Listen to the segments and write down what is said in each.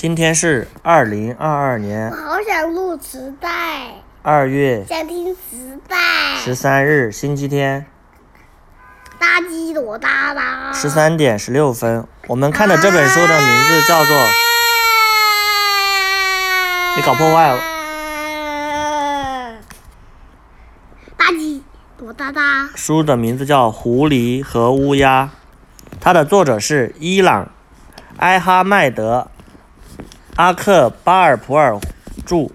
今天是二零二二年我好想录磁带，二月想听磁带。十三日，星期天，大鸡多哒哒？十三点十六分。我们看的这本书的名字叫做……你搞破坏了。大鸡多哒哒？书的名字叫《狐狸和乌鸦》，它的作者是伊朗埃哈迈德阿克巴尔普尔著，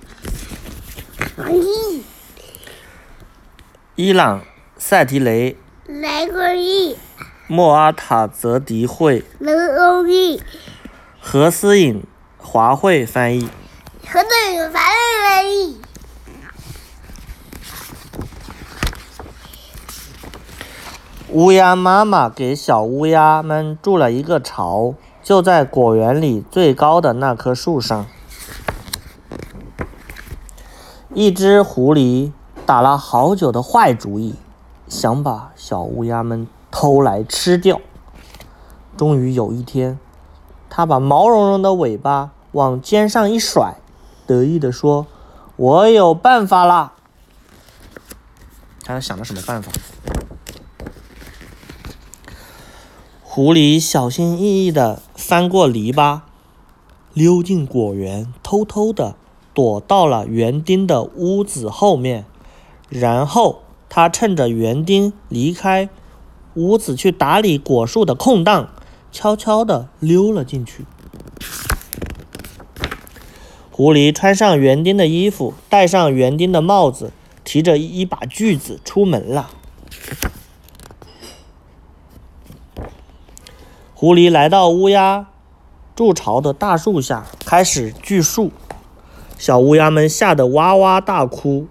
伊朗塞提雷来个亿，莫阿塔泽迪绘，来个亿，何思颖华绘翻译。和这个反个亿。乌鸦妈妈给小乌鸦们筑了一个巢，就在果园里最高的那棵树上。一只狐狸打了好久的坏主意，想把小乌鸦们偷来吃掉。终于有一天，它把毛茸茸的尾巴往肩上一甩，得意地说：“我有办法啦！”他想了什么办法？狐狸小心翼翼地翻过篱笆，溜进果园，偷偷的躲到了园丁的屋子后面。然后，他趁着园丁离开屋子去打理果树的空档，悄悄的溜了进去。狐狸穿上园丁的衣服，戴上园丁的帽子，提着一把锯子出门了。狐狸来到乌鸦筑巢的大树下，开始锯树。小乌鸦们吓得哇哇大哭。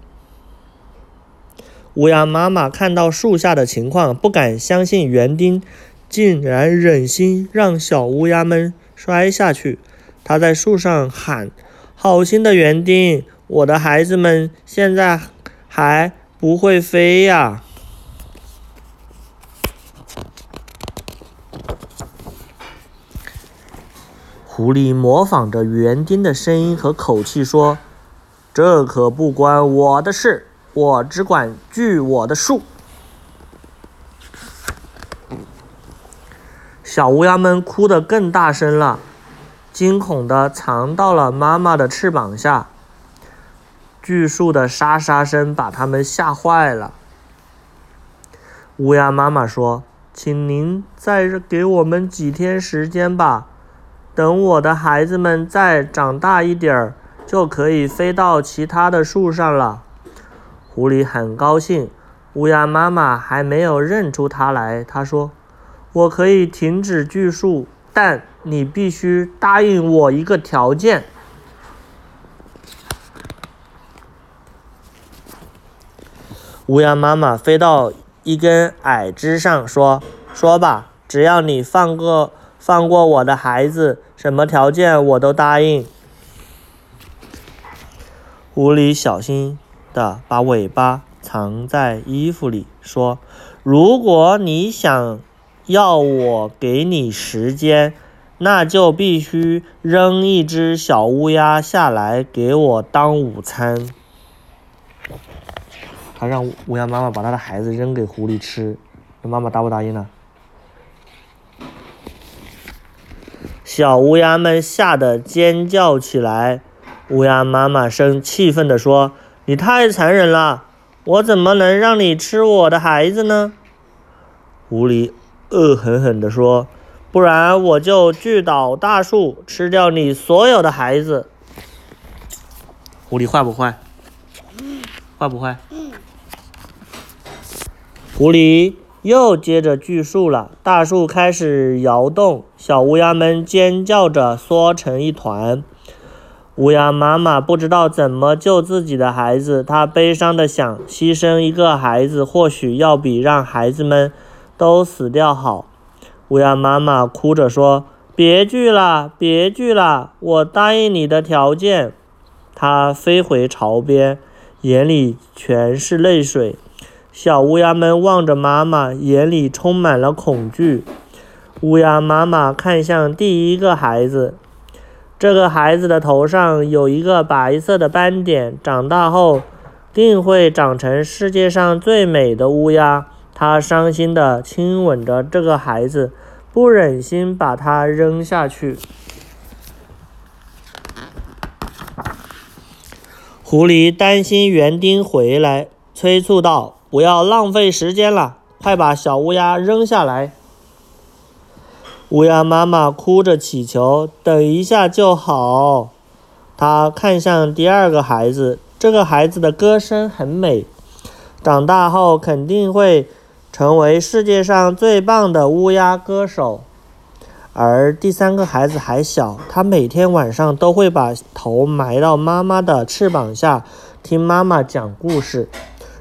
乌鸦妈妈看到树下的情况，不敢相信园丁竟然忍心让小乌鸦们摔下去。她在树上喊：“好心的园丁，我的孩子们现在还不会飞呀！”狐狸模仿着园丁的声音和口气说：“这可不关我的事，我只管锯我的树。”小乌鸦们哭得更大声了，惊恐地藏到了妈妈的翅膀下。锯树的沙沙声把它们吓坏了。乌鸦妈妈说：“请您再给我们几天时间吧。”等我的孩子们再长大一点儿，就可以飞到其他的树上了。狐狸很高兴，乌鸦妈妈还没有认出它来。它说：“我可以停止锯树，但你必须答应我一个条件。”乌鸦妈妈飞到一根矮枝上，说：“说吧，只要你放个放过我的孩子，什么条件我都答应。”狐狸小心地把尾巴藏在衣服里，说：“如果你想要我给你时间，那就必须扔一只小乌鸦下来给我当午餐。”他让乌鸦妈妈把他的孩子扔给狐狸吃，那妈妈答不答应呢？小乌鸦们吓得尖叫起来。乌鸦妈妈生气愤地说：“你太残忍了！我怎么能让你吃我的孩子呢？”狐狸恶狠狠地说：“不然我就锯倒大树，吃掉你所有的孩子。”狐狸坏不坏？坏不坏？狐狸又接着锯树了，大树开始摇动，小乌鸦们尖叫着缩成一团。乌鸦妈妈不知道怎么救自己的孩子，她悲伤地想：牺牲一个孩子，或许要比让孩子们都死掉好。乌鸦妈妈哭着说：“别锯了，别锯了，我答应你的条件。”它飞回巢边，眼里全是泪水。小乌鸦们望着妈妈，眼里充满了恐惧。乌鸦妈妈看向第一个孩子，这个孩子的头上有一个白色的斑点，长大后定会长成世界上最美的乌鸦。他伤心地亲吻着这个孩子，不忍心把它扔下去。狐狸担心园丁回来，催促道：“不要浪费时间了，快把小乌鸦扔下来。”乌鸦妈妈哭着祈求：“等一下就好。”她看向第二个孩子，这个孩子的歌声很美，长大后肯定会成为世界上最棒的乌鸦歌手。而第三个孩子还小，他每天晚上都会把头埋到妈妈的翅膀下，听妈妈讲故事。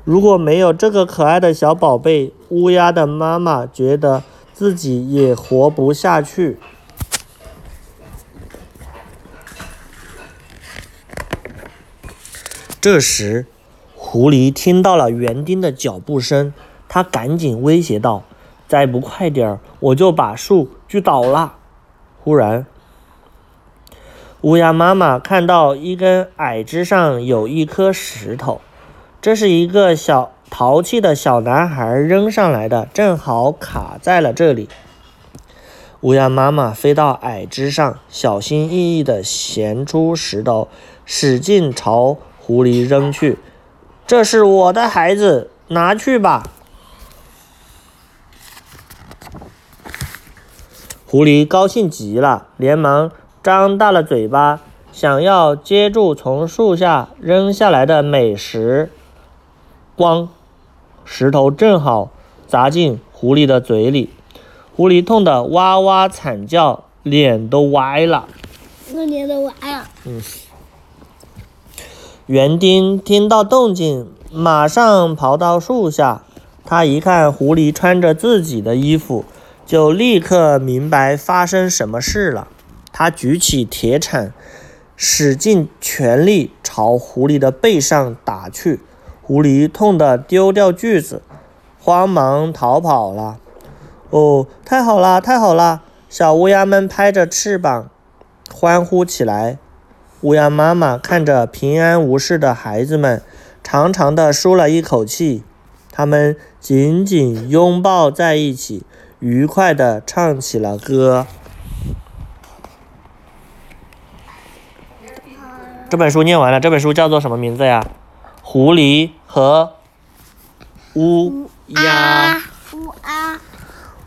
如果没有这个可爱的小宝贝，乌鸦的妈妈觉得。自己也活不下去。这时，狐狸听到了园丁的脚步声，他赶紧威胁道：“再不快点儿，我就把树锯倒了！”忽然，乌鸦妈妈看到一根矮枝上有一颗石头，这是一个小。淘气的小男孩扔上来的，正好卡在了这里。乌鸦妈妈飞到矮枝上，小心翼翼地衔出石头，使劲朝狐狸扔去。这是我的孩子，拿去吧。狐狸高兴极了，连忙张大了嘴巴，想要接住从树下扔下来的美食。咣！石头正好砸进狐狸的嘴里，狐狸痛得哇哇惨叫，脸都歪了。那脸都歪了。嗯。园丁听到动静，马上跑到树下。他一看狐狸穿着自己的衣服，就立刻明白发生什么事了。他举起铁铲，使尽全力朝狐狸的背上打去。狐狸痛得丢掉锯子，慌忙逃跑了。哦，太好了，太好了！小乌鸦们拍着翅膀欢呼起来。乌鸦妈妈看着平安无事的孩子们，长长的舒了一口气。他们紧紧拥抱在一起，愉快地唱起了歌。这本书念完了，这本书叫做什么名字呀？狐狸和乌鸦。